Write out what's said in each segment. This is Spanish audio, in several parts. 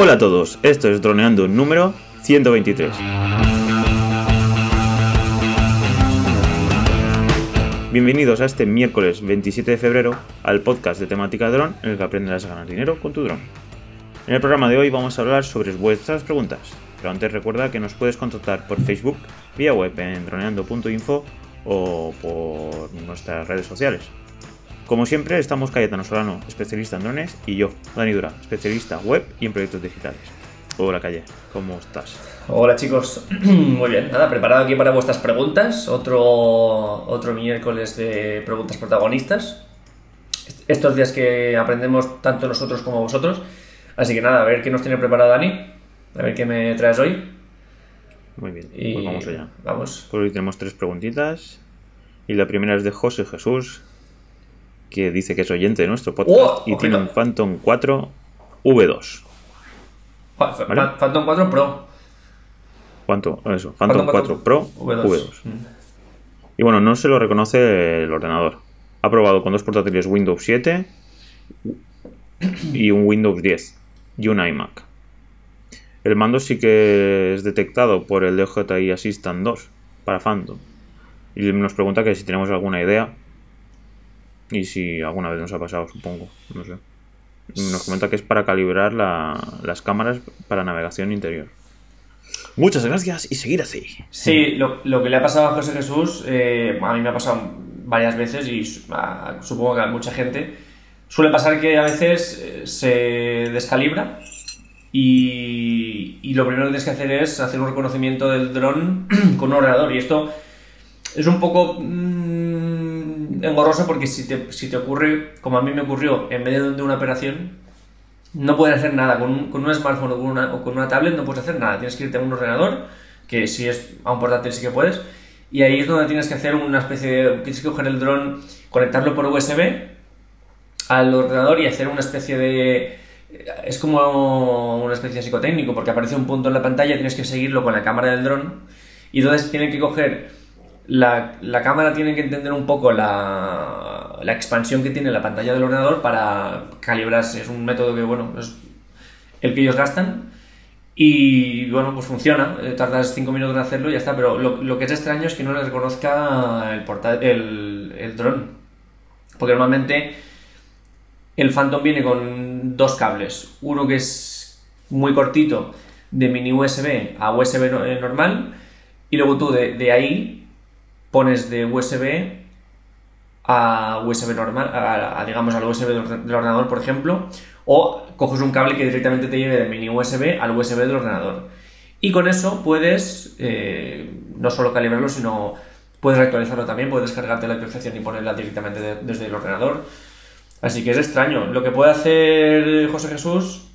Hola a todos, esto es Droneando número 123. Bienvenidos a este miércoles 27 de febrero al podcast de temática dron en el que aprenderás a ganar dinero con tu dron. En el programa de hoy vamos a hablar sobre vuestras preguntas, pero antes recuerda que nos puedes contactar por Facebook, vía web en droneando.info o por nuestras redes sociales. Como siempre, estamos Cayetano Solano, especialista en drones, y yo, Dani Dura, especialista web y en proyectos digitales. Hola Calle, ¿cómo estás? Hola chicos, muy bien, nada, preparado aquí para vuestras preguntas, otro, otro miércoles de preguntas protagonistas. Estos días que aprendemos tanto nosotros como vosotros. Así que nada, a ver qué nos tiene preparado Dani, a ver qué me traes hoy. Muy bien, Y pues vamos allá. Vamos. Por hoy tenemos tres preguntitas. Y la primera es de José Jesús, que dice que es oyente de nuestro podcast ¡Oh! y tiene un. Phantom 4 V2. Fa- fa- Vale. Phantom 4 Pro. ¿Cuánto? Eso, Phantom, 4 Pro V2. V2. Mm. Y bueno, no se lo reconoce el ordenador. Ha probado con dos portátiles Windows 7 y un Windows 10 y un iMac. El mando sí que es detectado por el DJI Assistant 2 para Phantom. Y nos pregunta que si tenemos alguna idea y si alguna vez nos ha pasado, supongo. No sé. Nos comenta que es para calibrar la- las cámaras para navegación interior. Muchas gracias y seguir así. Sí, lo, lo que le ha pasado a José Jesús, eh, a mí me ha pasado varias veces y a- supongo que a mucha gente, suele pasar que a veces eh, se descalibra y, y lo primero que tienes que hacer es hacer un reconocimiento del dron con un ordenador y esto es un poco mm, engorroso porque si te, si te ocurre, como a mí me ocurrió, en medio de una operación, no puedes hacer nada. Con un, con un smartphone o con, una, o con una tablet no puedes hacer nada. Tienes que irte a un ordenador, que si es a un portátil sí que puedes, y ahí es donde tienes que hacer una especie de... Tienes que coger el dron, conectarlo por USB al ordenador y hacer una especie de... Es como una especie de psicotécnico, porque aparece un punto en la pantalla, tienes que seguirlo con la cámara del dron, y entonces tienen que coger... La, la cámara tiene que entender un poco la, la expansión que tiene la pantalla del ordenador para calibrarse. Es un método que, bueno, es el que ellos gastan. Y bueno, pues funciona. Eh, Tardas 5 minutos en hacerlo y ya está. Pero lo, lo que es extraño es que no le reconozca el, porta- el, el dron. Porque normalmente el Phantom viene con dos cables. Uno que es muy cortito, de mini USB a USB eh, normal. Y luego tú de, de ahí pones de USB a USB normal, a, digamos al USB del orde- del ordenador, por ejemplo, o coges un cable que directamente te lleve del mini USB al USB del ordenador. Y con eso puedes eh, no solo calibrarlo, sino puedes actualizarlo también, puedes descargarte la actualización y ponerla directamente de- desde el ordenador. Así que es extraño. Lo que puede hacer José Jesús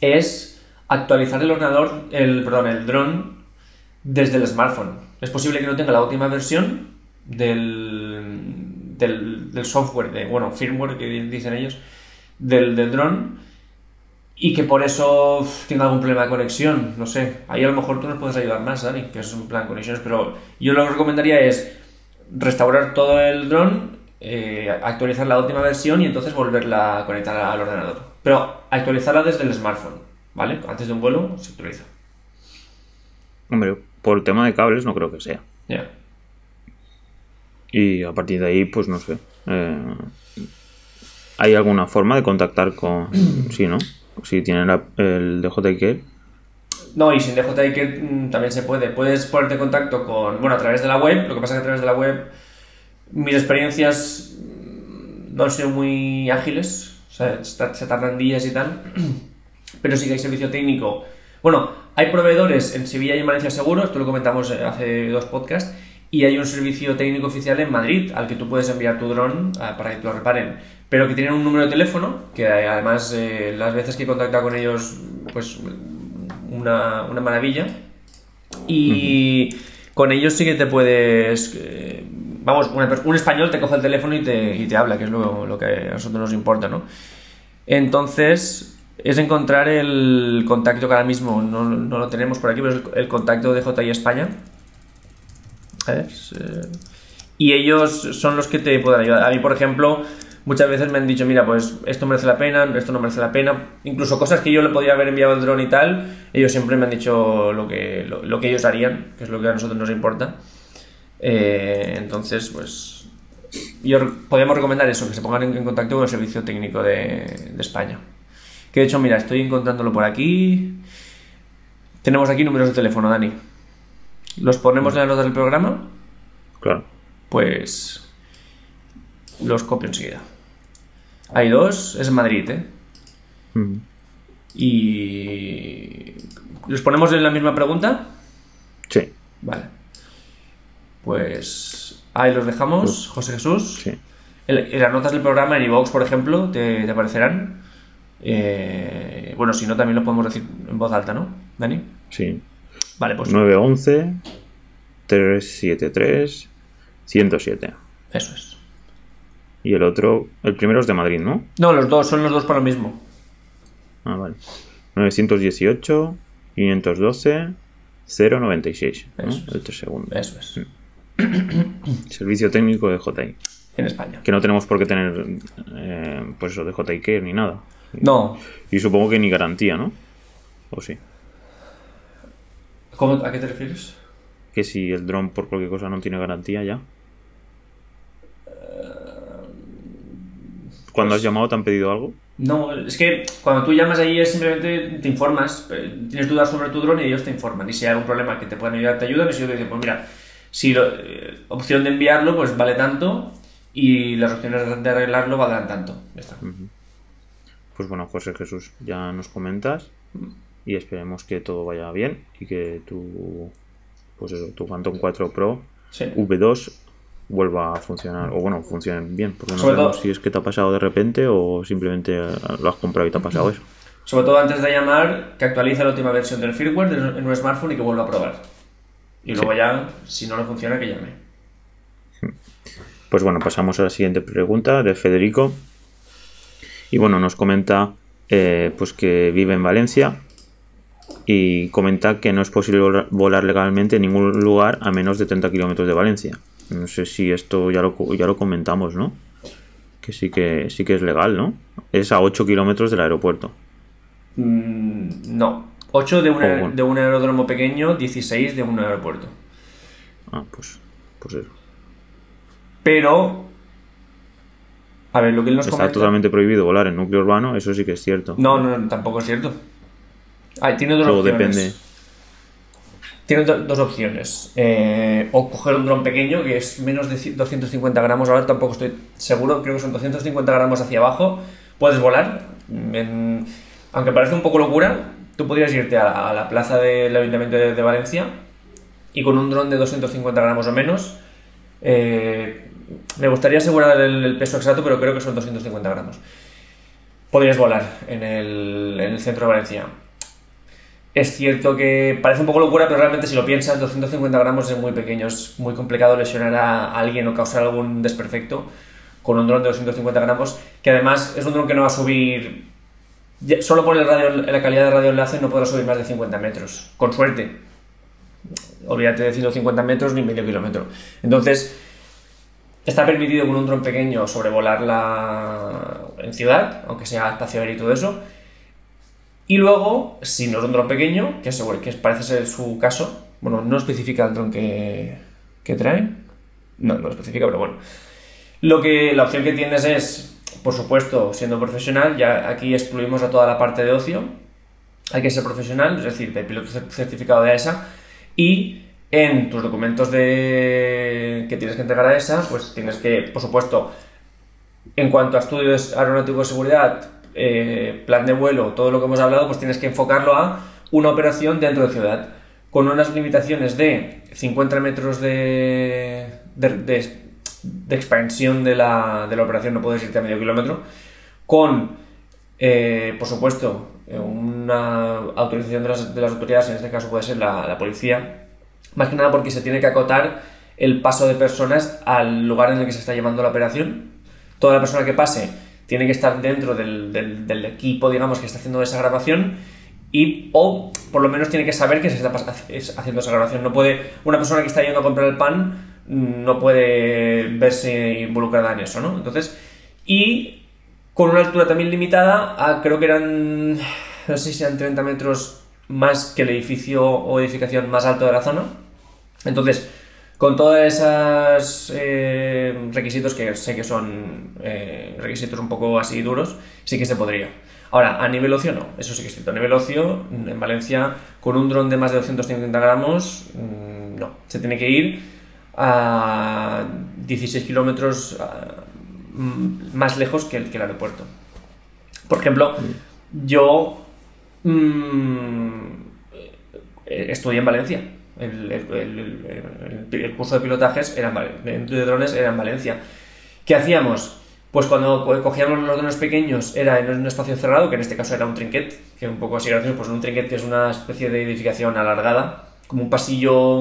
es actualizar el ordenador, el, perdón, el dron desde el smartphone. Es posible que no tenga la última versión del, del, software, de, bueno, firmware que di- dicen ellos, del, del dron y que por eso tenga algún problema de conexión. No sé, ahí a lo mejor tú nos puedes ayudar más, Dani, que es un plan de conexiones, pero yo lo que recomendaría es restaurar todo el dron, eh, actualizar la última versión y entonces volverla a conectar al ordenador. Pero actualizarla desde el smartphone, ¿vale? Antes de un vuelo se actualiza. Hombre, por el tema de cables no creo que sea. Ya. Y a partir de ahí, pues no sé. eh, ¿Hay alguna forma de contactar con... Sí, ¿no? Si tienen la- el DJI No, y sin DJI mm, también se puede. Puedes ponerte en contacto con, bueno, a través de la web. Lo que pasa es que a través de la web mis experiencias mm, no han sido muy ágiles. O sea, se se tardan días y tal. Pero sí que hay servicio técnico. Bueno, hay proveedores en Sevilla y en Valencia seguro, esto lo comentamos eh, hace dos podcasts, y hay un servicio técnico oficial en Madrid al que tú puedes enviar tu dron ah, para que te lo reparen, pero que tienen un número de teléfono, que eh, además eh, las veces que he contactado con ellos, pues una, una maravilla. Y con ellos sí que te puedes... eh, vamos, una un español te coge el teléfono y te, y te habla, que es lo, lo que a nosotros nos importa, ¿no? Entonces, es encontrar el contacto que ahora mismo no, no lo tenemos por aquí, pero es el, contacto de JI España. A ver, eh, y ellos son los que te pueden ayudar. A mí, por ejemplo, muchas veces me han dicho, mira, pues esto merece la pena, esto no merece la pena. Incluso cosas que yo le podía haber enviado el dron y tal, ellos siempre me han dicho lo que, lo, que ellos harían, que es lo que a nosotros nos importa. Eh, entonces, pues yo podríamos recomendar eso, que se pongan en, en contacto con el servicio técnico de, de España. Que de hecho, mira, estoy encontrándolo por aquí. Tenemos aquí números de teléfono, Dani. ¿Los ponemos en las notas del programa? Claro. Pues los copio enseguida. Hay dos, es en Madrid, ¿eh? Mm. Y... ¿Los ponemos en la misma pregunta? Sí, Vale. Pues ahí los dejamos, José Jesús. sí. En, las notas del programa, en iVoox, por ejemplo, te, te aparecerán. Eh, bueno, si no, también lo podemos decir en voz alta, ¿no, Dani? Sí. Vale, pues 911 373 107. eso es. Y el otro, el primero es de Madrid, ¿no? No, los dos, son los dos para lo mismo. Ah, vale. 918 512 096. ¿no? Eso es. El tres segundo. Eso es. Servicio técnico de JI. En España. Que no tenemos por qué tener, eh, pues eso, de JI Care ni nada. No. Y supongo que ni garantía, ¿no? ¿O sí? ¿Cómo, ¿A qué te refieres? Que si el dron por cualquier cosa no tiene garantía ya. Cuando has llamado te han pedido algo. No, es que cuando tú llamas ahí es simplemente te informas, eh, tienes dudas sobre tu dron y ellos te informan. Y si hay algún problema que te puedan ayudar, te ayudan. Y si ellos te dicen, pues mira, si lo- eh, opción de enviarlo, pues vale tanto. Y las opciones de arreglarlo valdrán tanto. Ya está. Pues bueno, José Jesús, ya nos comentas y esperemos que todo vaya bien y que tu, pues eso, tu Phantom 4 Pro Sí. V2 vuelva a funcionar, o bueno, funcione bien, porque no Sobre sabemos todo- si es que te ha pasado de repente o simplemente eh, lo has comprado y te ha pasado eso. Sobre todo antes de llamar, que actualice la última versión del firmware en un smartphone y que vuelva a probar. Y luego ya, si no le funciona, que llame. Pues bueno, pasamos a la siguiente pregunta de Federico. Y bueno, nos comenta eh, pues que vive en Valencia y comenta que no es posible volar- legalmente en ningún lugar a menos de 30 kilómetros de Valencia. No sé si esto ya lo, ya lo comentamos, ¿no? Que sí que sí que es legal, ¿no? Es a 8 kilómetros del aeropuerto. Mm, no. 8 de, un Oh, bueno. de un aeródromo pequeño, 16 de un aeropuerto. Ah, pues, pues eso. Pero. A ver, lo que él nos Está comenta. totalmente prohibido volar en núcleo urbano, eso sí que es cierto. No, no, no, tampoco es cierto. Tiene dos Luego opciones. depende. Tiene do- dos opciones. Eh, o coger un dron pequeño, que es menos de ci- 250 gramos. Ahora tampoco estoy seguro, creo que son 250 gramos hacia abajo. Puedes volar. En- aunque parece un poco locura, tú podrías irte a, a la plaza del Ayuntamiento de, de Valencia y con un dron de 250 gramos o menos. eh, me gustaría asegurar el, peso exacto, pero creo que son 250 gramos. Podrías volar en el, en el centro de Valencia. Es cierto que parece un poco locura, pero realmente si lo piensas, 250 gramos es muy pequeño, es muy complicado lesionar a alguien o causar algún desperfecto con un dron de 250 gramos, que además es un dron que no va a subir, solo por el radio, la calidad de radioenlace no podrá subir más de 50 metros, con suerte. Olvídate de 150 metros ni medio kilómetro. Entonces, está permitido con un dron pequeño sobrevolarla en ciudad, aunque sea espacio aéreo y todo eso, y luego, si no es un dron pequeño, que, que parece ser su caso, bueno, no especifica el dron que, que trae, no, no lo especifica, pero bueno. Lo que, la opción que tienes es, por supuesto, siendo profesional, ya aquí excluimos a toda la parte de ocio, hay que ser profesional, es decir, de piloto cer- certificado de AESA, y en tus documentos de... que tienes que entregar a ESA, pues tienes que, por supuesto, en cuanto a estudios aeronáuticos de seguridad, eh, plan de vuelo, todo lo que hemos hablado, pues tienes que enfocarlo a una operación dentro de ciudad, con unas limitaciones de 50 metros de, de, expansión de la, de la operación, no puedes irte a medio kilómetro, con, eh, por supuesto, eh, una autorización de las, de las autoridades, en este caso puede ser la policía, más que nada porque se tiene que acotar el paso de personas al lugar en el que se está llevando la operación. Toda la persona que pase tiene que estar dentro del, del- equipo, digamos, que está haciendo esa grabación y o por lo menos tiene que saber que se está haciendo esa grabación. No puede una persona que está yendo a comprar el pan mm, no puede verse involucrada en eso, ¿no? Entonces y con una altura también limitada, a, creo que eran, no sé si eran 30 metros más que el edificio o edificación más alto de la zona. Entonces, con todos esos eh, requisitos que sé que son eh, requisitos un poco así duros, sí que se podría. Ahora, a nivel ocio no, eso sí que es cierto. A nivel ocio, en Valencia, con un dron de más de 250 gramos, mm, no. Se tiene que ir a 16 kilómetros mm, más lejos que el, que el aeropuerto. Por ejemplo, yo mm, estudié en Valencia. El, el, curso de pilotajes era en, de drones era en Valencia. ¿Qué hacíamos? Pues cuando cogíamos los drones pequeños era en un espacio cerrado, que en este caso era un trinquet, que un poco así gracioso, pues un trinquet que es una especie de edificación alargada, como un pasillo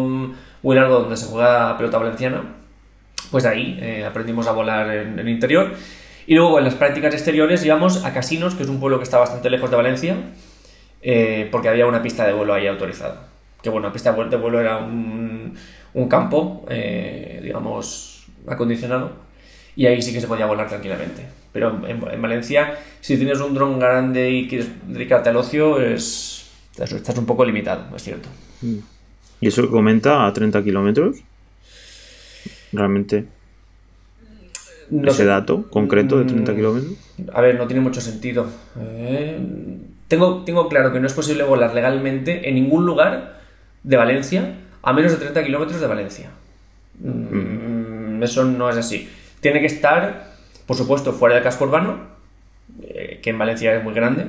muy largo donde se juega pelota valenciana. Pues ahí eh, aprendimos a volar en el interior. Y luego en las prácticas exteriores íbamos a Casinos, que es un pueblo que está bastante lejos de Valencia, eh, porque había una pista de vuelo ahí autorizada. Que bueno, la pista de vuelo era un, un campo, eh, digamos, acondicionado y ahí sí que se podía volar tranquilamente. Pero en, Valencia, si tienes un dron grande y quieres dedicarte al ocio, es, estás un poco limitado, es cierto. Mm. ¿Y eso que comenta a 30 kilómetros? Realmente. ese dato concreto de 30 mm, kilómetros. A ver, no tiene mucho sentido. Eh, tengo, tengo claro que no es posible volar legalmente en ningún lugar de Valencia a menos de 30 kilómetros de Valencia. Mm. Eso no es así. Tiene que estar, por supuesto, fuera del casco urbano, eh, que en Valencia es muy grande,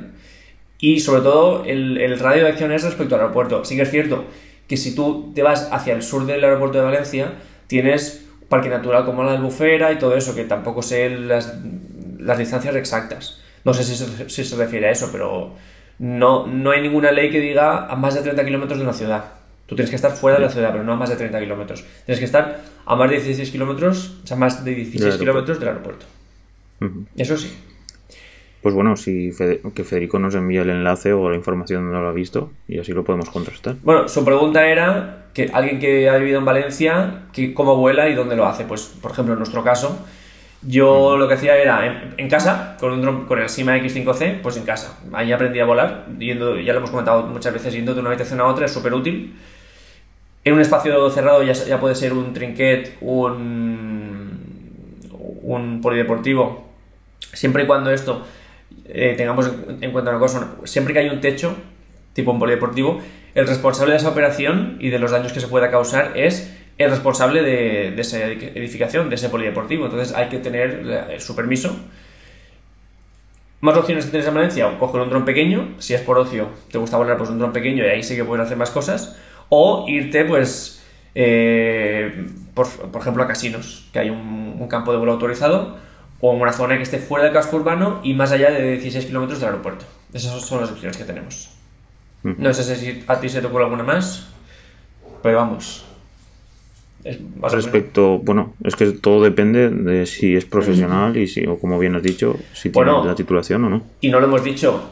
y sobre todo el, radio de acción es respecto al aeropuerto. Sí que es cierto que si tú te vas hacia el sur del aeropuerto de Valencia, tienes parque natural como la Albufera y todo eso, que tampoco sé las, distancias exactas. No sé si se, si se, refiere a eso, pero no, no hay ninguna ley que diga a más de 30 kilómetros de una ciudad. Tú tienes que estar fuera de la ciudad, pero no a más de 30 kilómetros. Tienes que estar a más de 16 kilómetros, o sea, más de 16 kilómetros del aeropuerto. Eso sí. Pues bueno, si que Federico nos envíe el enlace o la información no lo ha visto y así lo podemos contrastar. Bueno, su pregunta era que alguien que ha vivido en Valencia, que cómo vuela y dónde lo hace. Pues, por ejemplo, en nuestro caso, yo lo que hacía era en, casa, con, un con el Sima X5C, pues en casa. Ahí aprendí a volar, yendo, ya lo hemos comentado muchas veces, yendo de una habitación a otra, es súper útil en un espacio cerrado ya, ya puede ser un trinquet, un, un polideportivo, siempre y cuando esto eh, tengamos en cuenta una cosa, siempre que hay un techo, tipo un polideportivo, el responsable de esa operación y de los daños que se pueda causar es el responsable de, de esa edificación, de ese polideportivo. Entonces hay que tener su permiso. Más opciones que tienes en Valencia, o coger un dron pequeño, si es por ocio, te gusta volar pues un dron pequeño y ahí sí que puedes hacer más cosas o irte, pues, eh, por, ejemplo, a casinos, que hay un, campo de vuelo autorizado, o en una zona que esté fuera del casco urbano y más allá de 16 kilómetros del aeropuerto. Esas son las opciones que tenemos. No sé si a ti se te ocurre alguna más, pero vamos. Respecto, bueno, es que todo depende de si es profesional y si, o como bien has dicho, si tiene la titulación o no. Y no lo hemos dicho,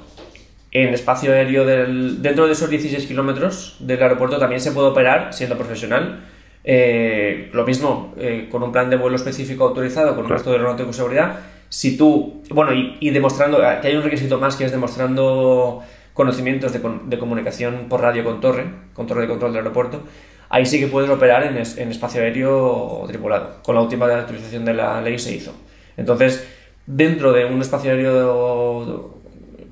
en espacio aéreo del, dentro de esos 16 kilómetros del aeropuerto también se puede operar siendo profesional. Eh, lo mismo, eh, con un plan de vuelo específico autorizado, con un resto de aeronáutico de seguridad. Si tú, bueno, y, demostrando, que hay un requisito más que es demostrando conocimientos de, comunicación por radio con torre, con torre de control del aeropuerto, ahí sí que puedes operar en, en espacio aéreo tripulado. Con la última actualización de la ley se hizo. Entonces, dentro de un espacio aéreo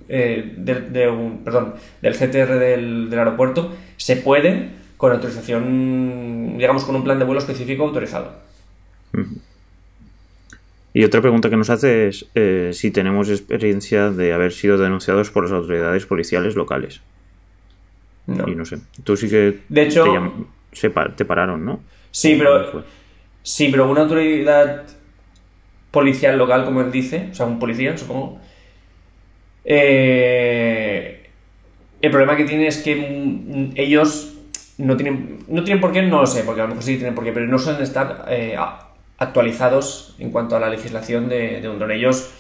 eh, de, un, perdón, del CTR del, aeropuerto se puede con autorización, digamos, con un plan de vuelo específico autorizado. Y otra pregunta que nos hace es eh, si tenemos experiencia de haber sido denunciados por las autoridades policiales locales. No. Y no sé. Tú sí que. De hecho. Te, te pararon, ¿no? Sí, pero. Sí, pero una autoridad policial local, como él dice, o sea, un policía, supongo, eh, el problema que tiene es que ellos no tienen, no tienen por qué, no lo sé, porque a lo mejor sí tienen por qué, pero no suelen estar eh, actualizados en cuanto a la legislación de, un dron. Ellos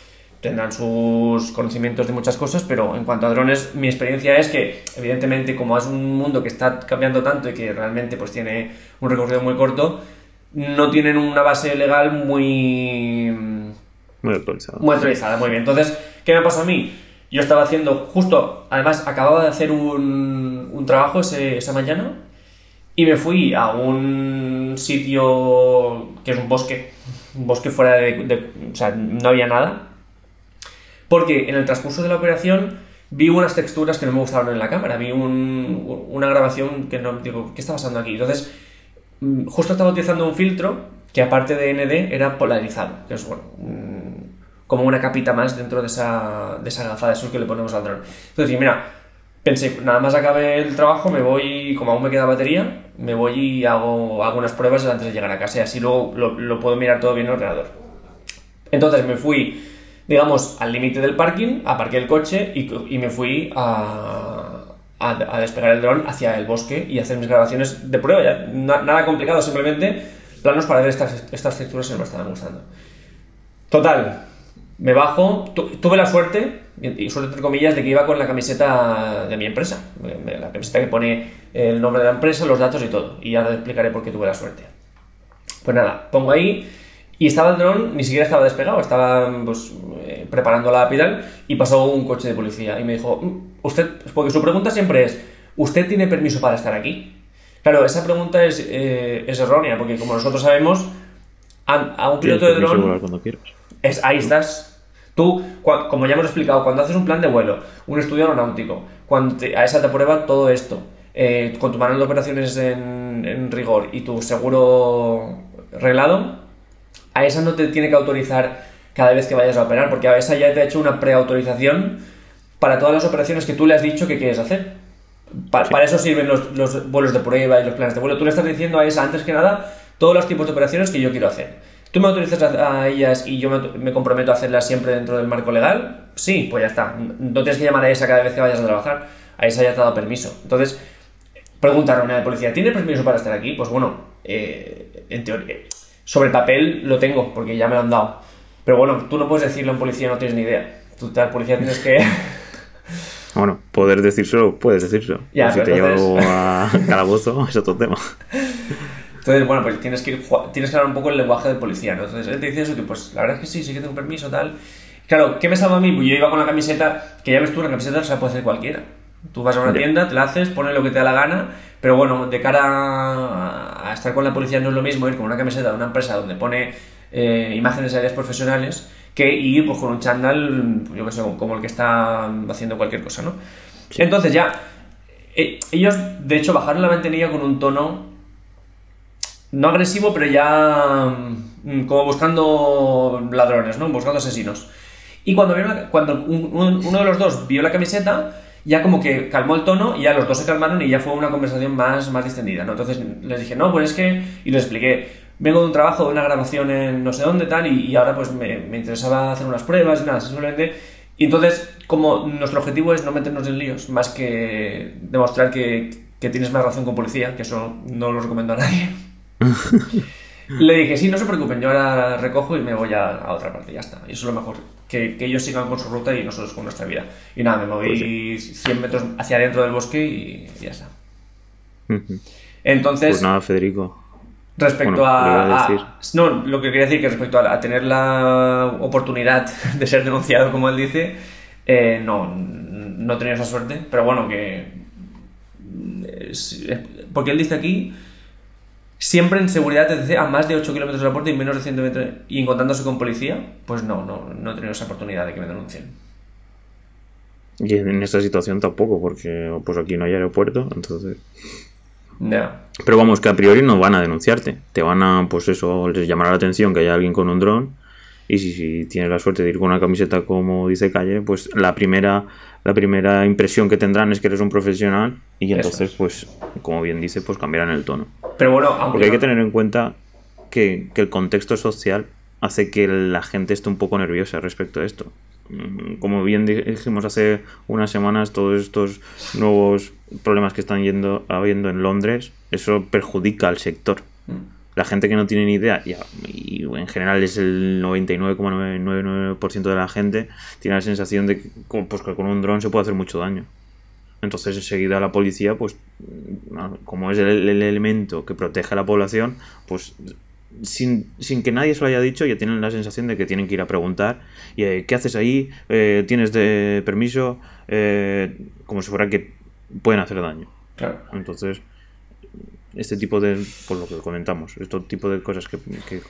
tendrán sus conocimientos de muchas cosas, pero en cuanto a drones, mi experiencia es que, evidentemente, como es un mundo que está cambiando tanto y que realmente pues tiene un recorrido muy corto, no tienen una base legal muy Muy actualizada. Muy actualizada, muy bien. Entonces, ¿qué me pasó a mí? Yo estaba haciendo, justo, además, acababa de hacer un, un trabajo ese- esa mañana y me fui a un sitio que es un bosque, un bosque fuera de, de- O sea, no había nada. Porque en el transcurso de la operación vi unas texturas que no me gustaron en la cámara. Vi un- una grabación que no. Digo, ¿qué está pasando aquí? Entonces, mm, justo estaba utilizando un filtro que, aparte de ND, era polarizado. Que es, bueno, mm, como una capita más dentro de esa, de esa gafa de sol que le ponemos al dron. Entonces, mira, pensé, nada más acabe el trabajo, me voy, como aún me queda batería, me voy y hago, hago unas pruebas antes de llegar a casa y así luego lo, lo puedo mirar todo bien en el ordenador. Entonces me fui, digamos, al límite del parking, aparqué el coche y, me fui a, a, despegar el dron hacia el bosque y hacer mis grabaciones de prueba. Ya, na- nada complicado, simplemente planos para ver estas, estas texturas que me estaban gustando. Total, me bajo, tu- tuve la suerte, y suerte entre comillas, de que iba con la camiseta de mi empresa, la camiseta que pone el nombre de la empresa, los datos y todo, y ya te explicaré por qué tuve la suerte. Pues nada, pongo ahí y estaba el dron, ni siquiera estaba despegado, estaba pues, eh, preparando la piral y pasó un coche de policía y me dijo, "Mm, usted, porque su pregunta siempre es, ¿usted tiene permiso para estar aquí? Claro, esa pregunta es, eh, es errónea, porque como nosotros sabemos, a, a un piloto de dron... cuando quieras. Es, ahí estás. Tú, cua- como ya hemos explicado, cuando haces un plan de vuelo, un estudio aeronáutico, cuando te- a esa te prueba todo esto, eh, con tu manual de operaciones en, en rigor y tu seguro reglado, a esa no te tiene que autorizar cada vez que vayas a operar, porque a esa ya te ha hecho una preautorización para todas las operaciones que tú le has dicho que quieres hacer. Pa- Para eso sirven los, los vuelos de prueba y los planes de vuelo. Tú le estás diciendo a esa, antes que nada, todos los tipos de operaciones que yo quiero hacer. ¿Tú me autorizas a, a ellas y yo me, me comprometo a hacerlas siempre dentro del marco legal? Sí, pues ya está. No tienes que llamar a esa cada vez que vayas a trabajar. A esa ya te ha dado permiso. Entonces, pregunta a la unidad de policía, ¿tiene permiso para estar aquí? Pues bueno, eh, en teoría, sobre papel lo tengo, porque ya me lo han dado. Pero bueno, tú no puedes decirle a un policía, no tienes ni idea. Tú al policía tienes que... Bueno, poder decírselo, puedes decírselo. Ya, si te entonces- llevo a calabozo, es otro tema. Entonces, bueno, pues tienes que, ju- tienes que hablar un poco el lenguaje del policía, ¿no? Entonces, él te dice eso, que pues la verdad es que sí, sí que tengo permiso, tal. Claro, ¿qué me salva a mí? Pues yo iba con la camiseta, que ya ves tú, la camiseta se la puede hacer cualquiera. Tú vas a una tienda, te la haces, pones lo que te da la gana, pero bueno, de cara a, estar con la policía no es lo mismo ir con una camiseta de una empresa donde pone eh, imágenes aéreas profesionales que ir pues, con un chándal, yo que sé, como el que está haciendo cualquier cosa, ¿no? Entonces ya, eh, ellos de hecho bajaron la ventanilla con un tono no agresivo, pero ya mm, como buscando ladrones, ¿no? Buscando asesinos. Y cuando, vieron la- cuando un- un- uno de los dos vio la camiseta, ya como que calmó el tono y ya los dos se calmaron y ya fue una conversación más, más distendida, ¿no? Entonces les dije, no, pues es que... Y les expliqué, vengo de un trabajo, de una grabación en no sé dónde, tal, y, y ahora pues me, me interesaba hacer unas pruebas y nada, simplemente... Y entonces, como nuestro objetivo es no meternos en líos, más que demostrar que, que tienes más razón con policía, que eso no lo recomiendo a nadie. Le dije, sí, no se preocupen, yo ahora recojo y me voy a, a otra parte, ya está. Y eso es lo mejor, que, que ellos sigan con su ruta y nosotros con nuestra vida. Y nada, me moví 100 metros hacia adentro del bosque y ya está. Entonces, Pues nada, Federico. respecto bueno, a. No, lo que quería decir que respecto a, a tener la oportunidad de ser denunciado, como él dice, eh, no, no he tenido esa suerte, pero bueno, que... es- es- porque él dice aquí, siempre en seguridad TCC a más de 8 kilómetros de la puerta y menos de 100 metros y encontrándose con policía, pues no, no, no he tenido esa oportunidad de que me denuncien. Y en esta situación tampoco, porque pues aquí no hay aeropuerto, entonces... Ya. Pero vamos, que a priori no van a denunciarte. Te van a, pues eso, les llamará la atención que haya alguien con un dron. Y si, si tienes la suerte de ir con una camiseta como dice Calle, pues la primera, la primera impresión que tendrán es que eres un profesional. Y entonces, es. pues, como bien dice, pues cambiarán el tono. Pero bueno, aunque Porque hay que tener en cuenta que, que el contexto social hace que la gente esté un poco nerviosa respecto a esto. Mm, Como bien di- dijimos hace unas semanas, todos estos nuevos problemas que están yendo, habiendo en Londres, eso perjudica al sector. La gente que no tiene ni idea, y, en general es el 99,99% de la gente, tiene la sensación de que, pues, que con un dron se puede hacer mucho daño. Entonces enseguida la policía, pues mm, como es el, el elemento que protege a la población, pues sin, sin que nadie se lo haya dicho, ya tienen la sensación de que tienen que ir a preguntar, y, eh, ¿qué haces ahí? Eh, ¿Tienes de permiso? Eh, como si fuera que pueden hacer daño. Claro. Entonces, este tipo de, por lo que comentamos, este tipo de cosas que, que-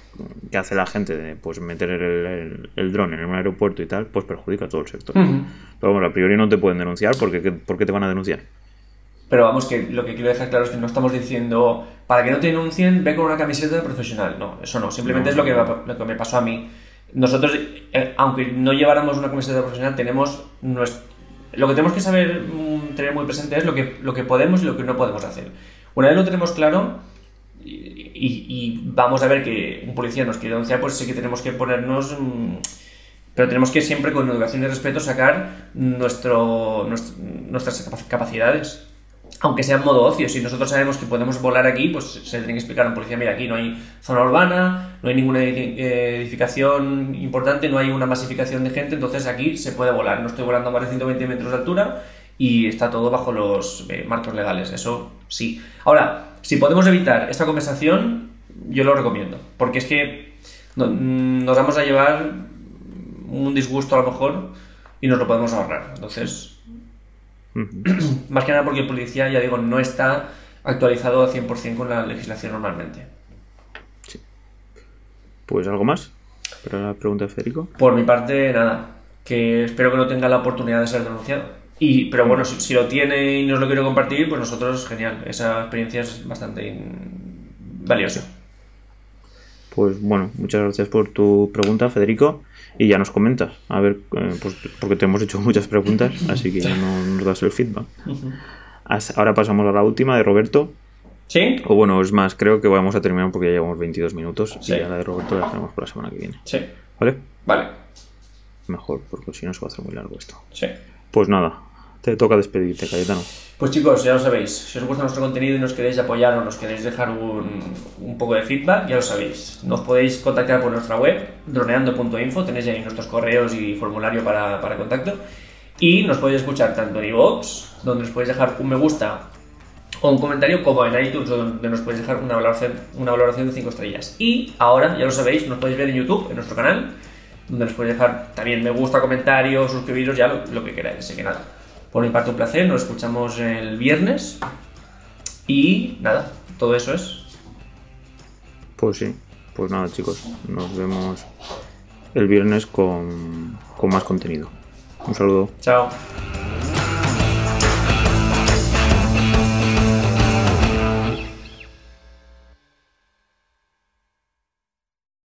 que hace la gente de pues meter el, el, el dron en un aeropuerto y tal, pues perjudica a todo el sector. Pero bueno, a priori no te pueden denunciar porque ¿qué- ¿por qué te van a denunciar? Pero vamos, que lo que quiero dejar claro es que no estamos diciendo, para que no te denuncien, ve con una camiseta profesional. No, eso no. Simplemente No. es lo que, me, lo que me pasó a mí. Nosotros, eh, aunque no lleváramos una camiseta profesional, tenemos nues- lo que tenemos que saber mm, tener muy presente es lo que, lo que podemos y lo que no podemos hacer. Una vez lo tenemos claro y, vamos a ver que un policía nos quiere denunciar, pues sí que tenemos que ponernos... mm, pero tenemos que siempre con educación y respeto sacar nuestro, nuestras capac- capacidades. Aunque sea en modo ocio, si nosotros sabemos que podemos volar aquí, pues se tiene que explicar a un policía, mira, aquí no hay zona urbana, no hay ninguna eh, edificación importante, no hay una masificación de gente, entonces aquí se puede volar. No estoy volando a más de 120 metros de altura y está todo bajo los eh, marcos legales, eso sí. Ahora, si podemos evitar esta conversación, yo lo recomiendo, porque es que no- mm, nos vamos a llevar un disgusto a lo mejor y nos lo podemos ahorrar. Entonces, más que nada porque el policía, ya digo, no está actualizado al 100% con la legislación normalmente. Pues algo más para la pregunta de Federico. Por mi parte, nada. Que espero que no tenga la oportunidad de ser denunciado. Y, pero bueno, si, si lo tiene y nos lo quiere compartir, pues nosotros, genial. Esa experiencia es bastante in- valiosa. Pues bueno, muchas gracias por tu pregunta, Federico. Y ya nos comentas, a ver, eh, pues porque te hemos hecho muchas preguntas, así que ya no nos das el feedback. Ahora pasamos a la última de Roberto. ¿Sí? O bueno, es más, creo que vamos a terminar porque ya llevamos 22 minutos Sí. y ya la de Roberto la tenemos para la semana que viene. Sí. ¿Vale? Vale. Mejor, porque si no se va a hacer muy largo esto. Sí. Pues nada, te toca despedirte, Cayetano. Pues chicos, ya lo sabéis, si os gusta nuestro contenido y nos queréis apoyar o nos queréis dejar un, un poco de feedback, ya lo sabéis. Nos podéis contactar por nuestra web, droneando.info, tenéis ahí nuestros correos y formulario para, para contacto. Y nos podéis escuchar tanto en iVoox, donde nos podéis dejar un me gusta o un comentario, como en iTunes, donde nos podéis dejar una valoración, una valoración de 5 estrellas. Y ahora, ya lo sabéis, nos podéis ver en YouTube, en nuestro canal, donde nos podéis dejar también me gusta, comentarios, suscribiros, ya lo, lo que queráis. Así que nada, por mi parte un placer, nos escuchamos el viernes. Y nada, todo eso es. Pues sí, pues nada, chicos, nos vemos el viernes con, con más contenido. Un saludo. Chao.